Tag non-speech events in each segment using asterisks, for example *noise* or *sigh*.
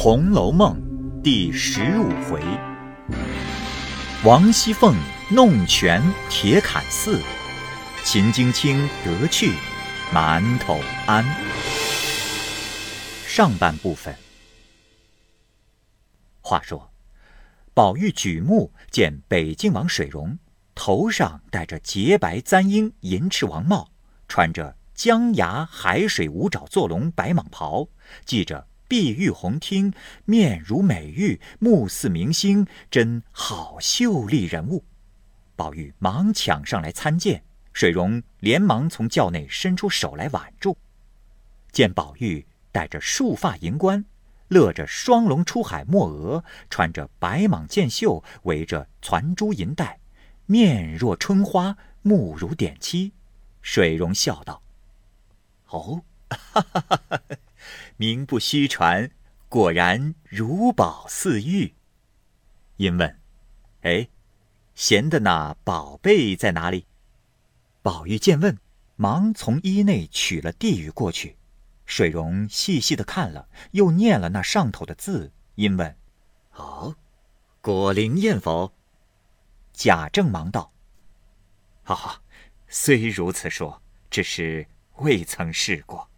红楼梦》第十五回：王熙凤弄权铁槛寺，秦京卿得去馒头庵。上半部分。话说，宝玉举目见北静王水溶，头上戴着洁白簪缨银翅王帽，穿着江崖海水五爪坐龙白蟒袍，系着。碧玉红汀，面如美玉，目似明星，真好秀丽人物。宝玉忙抢上来参见，水溶连忙从轿内伸出手来挽住。见宝玉戴着束发银冠，勒着双龙出海墨额，穿着白蟒箭袖，围着攒珠银带，面若春花，目如点漆。水溶笑道：“哦，哈哈哈哈！”名不虚传，果然如宝似玉。因问：“哎，贤的那宝贝在哪里？”宝玉见问，忙从衣内取了递与过去。水溶细细的看了，又念了那上头的字，因问：“哦，果灵验否？”贾政忙道：“哦，虽如此说，只是未曾试过。”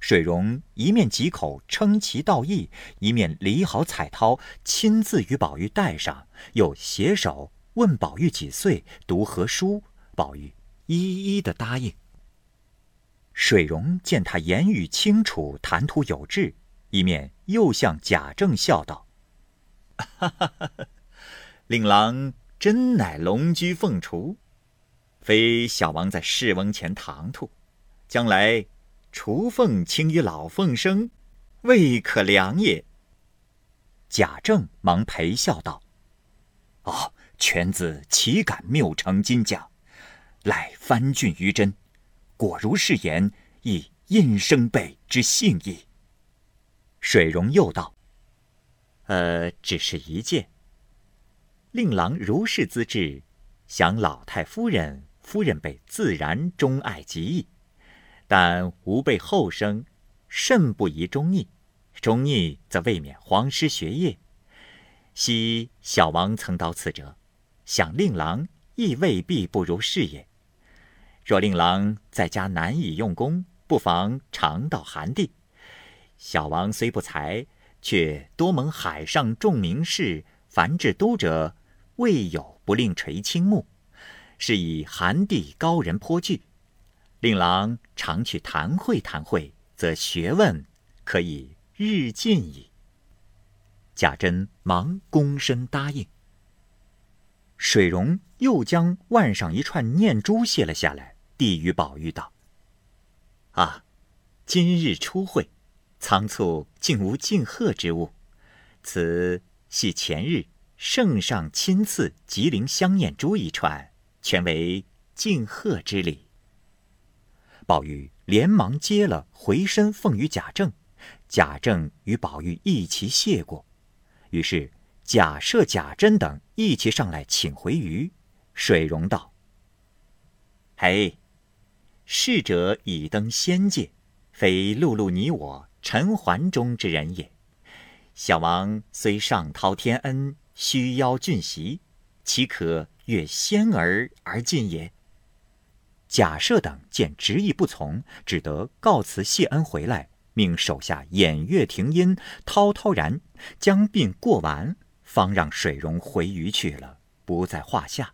水溶一面几口称其道义，一面理好彩绦，亲自与宝玉戴上，又携手问宝玉几岁，读何书。宝玉一一的答应。水溶见他言语清楚，谈吐有致，一面又向贾政笑道：“哈哈哈！令郎真乃龙居凤雏，非小王在世翁前唐突，将来。”雏凤轻于老凤生，未可量也。贾政忙陪笑道：“哦，犬子岂敢谬称金奖？乃翻俊于真，果如是言，亦应生辈之幸矣。”水溶又道：“呃，只是一件。令郎如是资质，想老太夫人、夫人辈自然钟爱极意。”但吾辈后生，甚不宜中逆，中逆则未免荒失学业。昔小王曾到此者，想令郎亦未必不如是也。若令郎在家难以用功，不妨常到寒地。小王虽不才，却多蒙海上众名士，凡至都者，未有不令垂青目，是以寒地高人颇惧。令郎常去谈会谈会，则学问可以日进矣。贾珍忙躬身答应。水溶又将腕上一串念珠卸了下来，递与宝玉道：“啊，今日初会，仓促竟无敬贺之物。此系前日圣上亲赐吉林香念珠一串，全为敬贺之礼。”宝玉连忙接了，回身奉与贾政。贾政与宝玉一齐谢过，于是贾赦、贾珍等一齐上来请回鱼。水溶道：“嘿，逝者已登仙界，非碌碌你我尘寰中之人也。小王虽上滔天恩，虚邀俊席，岂可越仙儿而进也？”贾赦等见执意不从，只得告辞谢恩回来，命手下偃月停音，滔滔然将病过完，方让水溶回余去了，不在话下。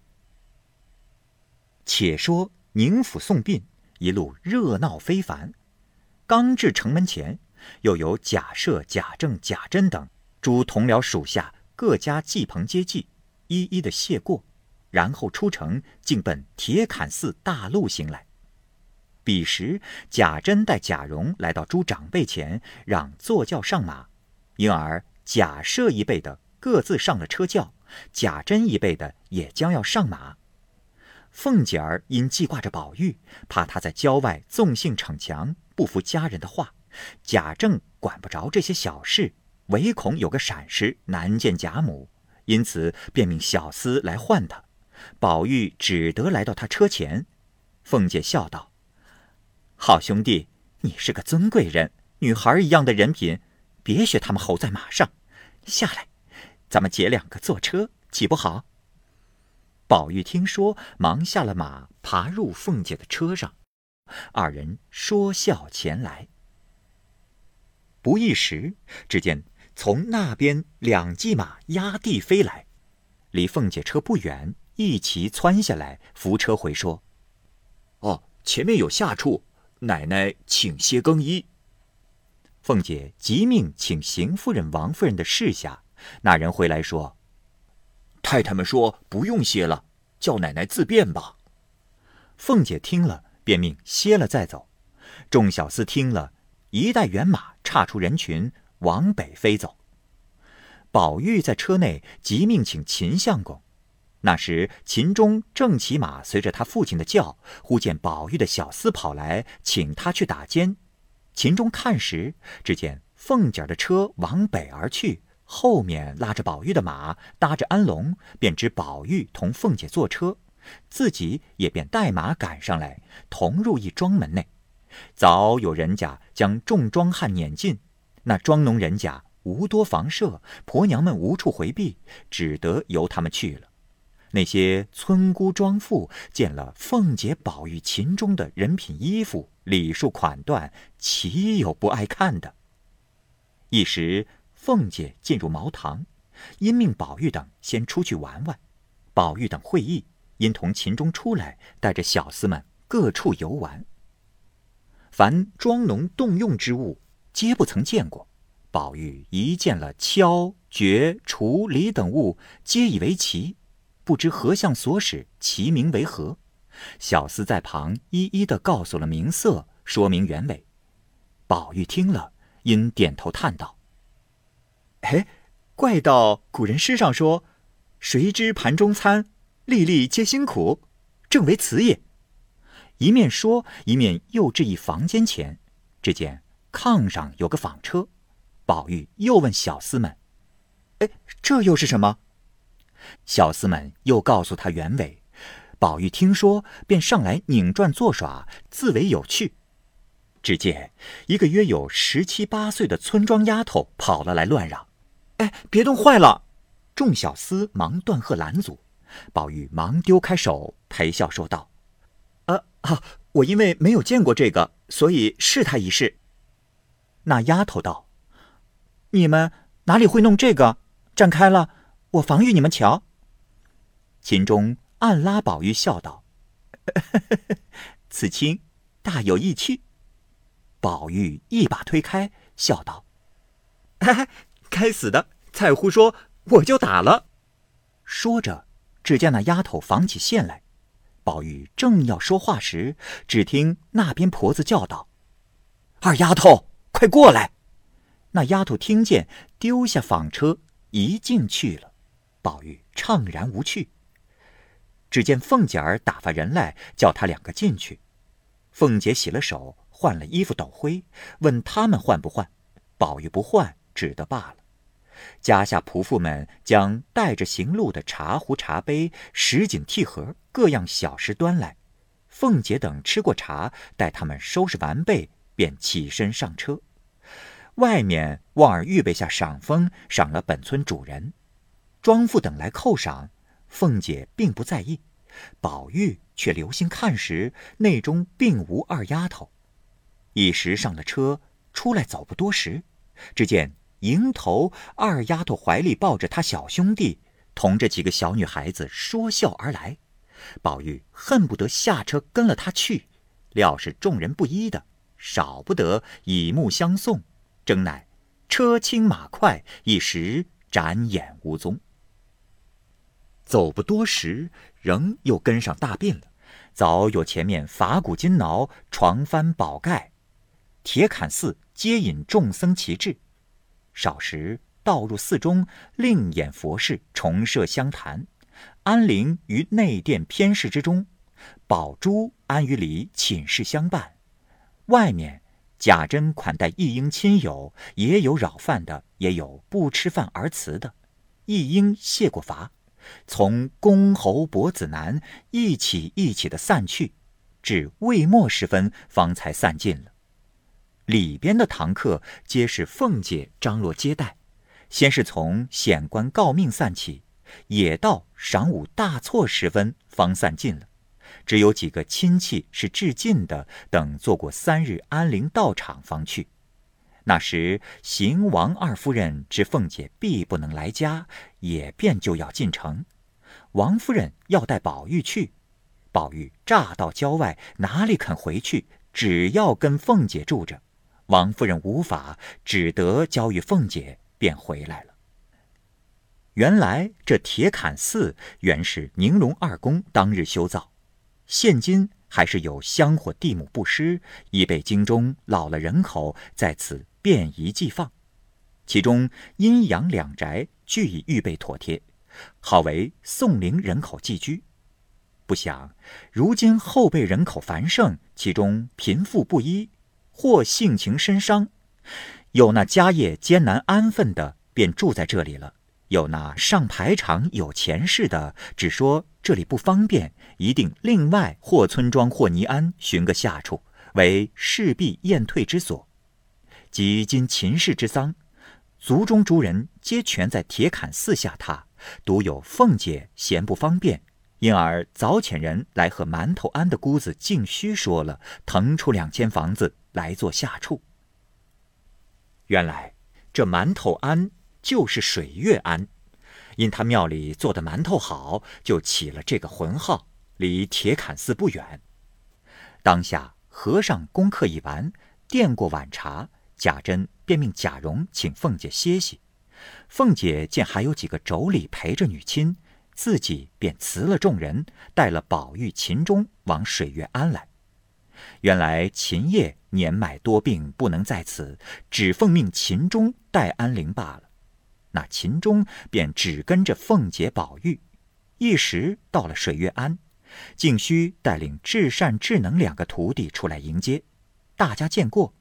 且说宁府送殡一路热闹非凡，刚至城门前，又有贾赦、贾政、贾珍等诸同僚属下各家祭棚接济，一一的谢过。然后出城，竟奔铁槛寺大路行来。彼时，贾珍带贾蓉来到诸长辈前，让坐轿上马，因而贾赦一辈的各自上了车轿，贾珍一辈的也将要上马。凤姐儿因记挂着宝玉，怕他在郊外纵性逞强，不服家人的话，贾政管不着这些小事，唯恐有个闪失难见贾母，因此便命小厮来唤他。宝玉只得来到他车前，凤姐笑道：“好兄弟，你是个尊贵人，女孩一样的人品，别学他们吼在马上，下来，咱们姐两个坐车，岂不好？”宝玉听说，忙下了马，爬入凤姐的车上，二人说笑前来。不一时，只见从那边两骑马压地飞来，离凤姐车不远，一齐窜下来，扶车回说：“哦，前面有下处，奶奶请歇更衣。”凤姐急命请邢夫人、王夫人的侍下，那人回来说：“太太们说不用歇了。”叫奶奶自便吧。凤姐听了，便命歇了再走。众小厮听了，一带辕马，岔出人群，往北飞走。宝玉在车内急命请秦相公。那时秦钟正骑马随着他父亲的轿，忽见宝玉的小厮跑来，请他去打尖。秦钟看时，只见凤姐的车往北而去。后面拉着宝玉的马，搭着安龙，便知宝玉同凤姐坐车，自己也便带马赶上来，同入一庄门内。早有人家将众庄汉撵进，那庄农人家无多房舍，婆娘们无处回避，只得由他们去了。那些村姑庄妇见了凤姐、宝玉、秦钟的人品衣服、礼数款段，岂有不爱看的？一时。凤姐进入茅堂，因命宝玉等先出去玩玩。宝玉等会意，因同秦钟出来，带着小厮们各处游玩。凡庄农动用之物，皆不曾见过。宝玉一见了敲、掘、锄、犁等物，皆以为奇，不知何相所使，其名为何。小厮在旁一一的告诉了名色，说明原委。宝玉听了，因点头叹道。哎，怪道古人诗上说：“谁知盘中餐，粒粒皆辛苦。”正为此也。一面说，一面又至一房间前，只见炕上有个纺车。宝玉又问小厮们：“哎，这又是什么？”小厮们又告诉他原委。宝玉听说，便上来拧转作耍，自为有趣。只见一个约有十七八岁的村庄丫头跑了来，乱嚷。哎，别动坏了！众小厮忙断喝拦阻。宝玉忙丢开手，陪笑说道：“啊啊，我因为没有见过这个，所以试他一试。”那丫头道：“你们哪里会弄这个？站开了，我防御你们瞧。”秦钟暗拉宝玉笑道：“ *laughs* 此亲大有意趣。”宝玉一把推开，笑道：“。*laughs* ”该死的！再胡说，我就打了。说着，只见那丫头纺起线来。宝玉正要说话时，只听那边婆子叫道：“二丫头，快过来！”那丫头听见，丢下纺车，一进去了。宝玉怅然无趣。只见凤姐儿打发人来，叫他两个进去。凤姐洗了手，换了衣服斗灰，问他们换不换。宝玉不换。只得罢了。家下仆妇们将带着行路的茶壶、茶杯、石井屉盒各样小食端来。凤姐等吃过茶，待他们收拾完备，便起身上车。外面望儿预备下赏风，赏了本村主人。庄父等来叩赏，凤姐并不在意，宝玉却留心看时，内中并无二丫头。一时上了车，出来走不多时，只见。迎头二丫头怀里抱着他小兄弟，同着几个小女孩子说笑而来。宝玉恨不得下车跟了他去，料是众人不依的，少不得以目相送。真乃车轻马快，一时展眼无踪。走不多时，仍又跟上大便了。早有前面法鼓金挠、床幡宝盖、铁槛寺接引众僧齐至。少时，倒入寺中，另演佛事，重设香坛，安灵于内殿偏室之中，宝珠安于里寝室相伴。外面贾珍款待一应亲友，也有扰饭的，也有不吃饭而辞的。一应谢过罚，从公侯伯子男一起一起的散去，至未末时分，方才散尽了。里边的堂客皆是凤姐张罗接待，先是从显官告命散起，也到晌午大错时分方散尽了。只有几个亲戚是致敬的，等做过三日安灵道场方去。那时邢王二夫人知凤姐必不能来家，也便就要进城。王夫人要带宝玉去，宝玉乍到郊外，哪里肯回去？只要跟凤姐住着。王夫人无法，只得交与凤姐，便回来了。原来这铁槛寺原是宁荣二公当日修造，现今还是有香火地母布施，已被京中老了人口在此。便宜寄放，其中阴阳两宅俱已预备妥帖，好为宋陵人口寄居。不想如今后辈人口繁盛，其中贫富不一，或性情深伤，有那家业艰难安分的，便住在这里了；有那上排场有钱势的，只说这里不方便，一定另外或村庄或尼庵寻个下处，为势必宴退之所。及今秦氏之丧，族中诸人皆全在铁槛寺下榻，独有凤姐嫌不方便，因而早遣人来和馒头庵的姑子静虚说了，腾出两间房子来做下处。原来这馒头庵就是水月庵，因他庙里做的馒头好，就起了这个浑号。离铁槛寺不远。当下和尚功课已完，垫过晚茶。贾珍便命贾蓉请凤姐歇息，凤姐见还有几个妯娌陪着女亲，自己便辞了众人，带了宝玉、秦钟往水月庵来。原来秦叶年迈多病，不能在此，只奉命秦钟代安灵罢了。那秦钟便只跟着凤姐、宝玉，一时到了水月庵，静虚带领至善、智能两个徒弟出来迎接，大家见过。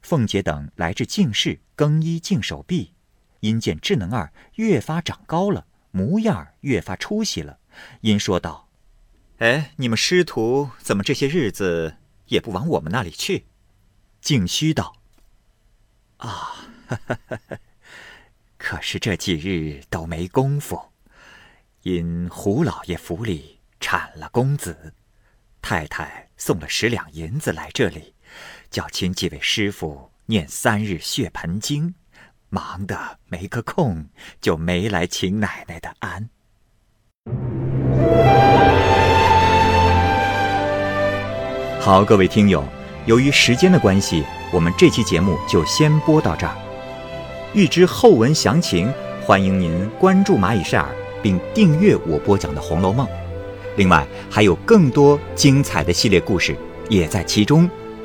凤姐等来至净室更衣净手臂，因见智能儿越发长高了，模样越发出息了，因说道：“哎，你们师徒怎么这些日子也不往我们那里去？”静虚道：“啊，*laughs* 可是这几日都没功夫，因胡老爷府里产了公子，太太送了十两银子来这里。”叫请几位师傅念三日血盆经，忙得没个空，就没来请奶奶的安。好，各位听友，由于时间的关系，我们这期节目就先播到这儿。欲知后文详情，欢迎您关注蚂蚁晒尔，并订阅我播讲的《红楼梦》。另外，还有更多精彩的系列故事也在其中。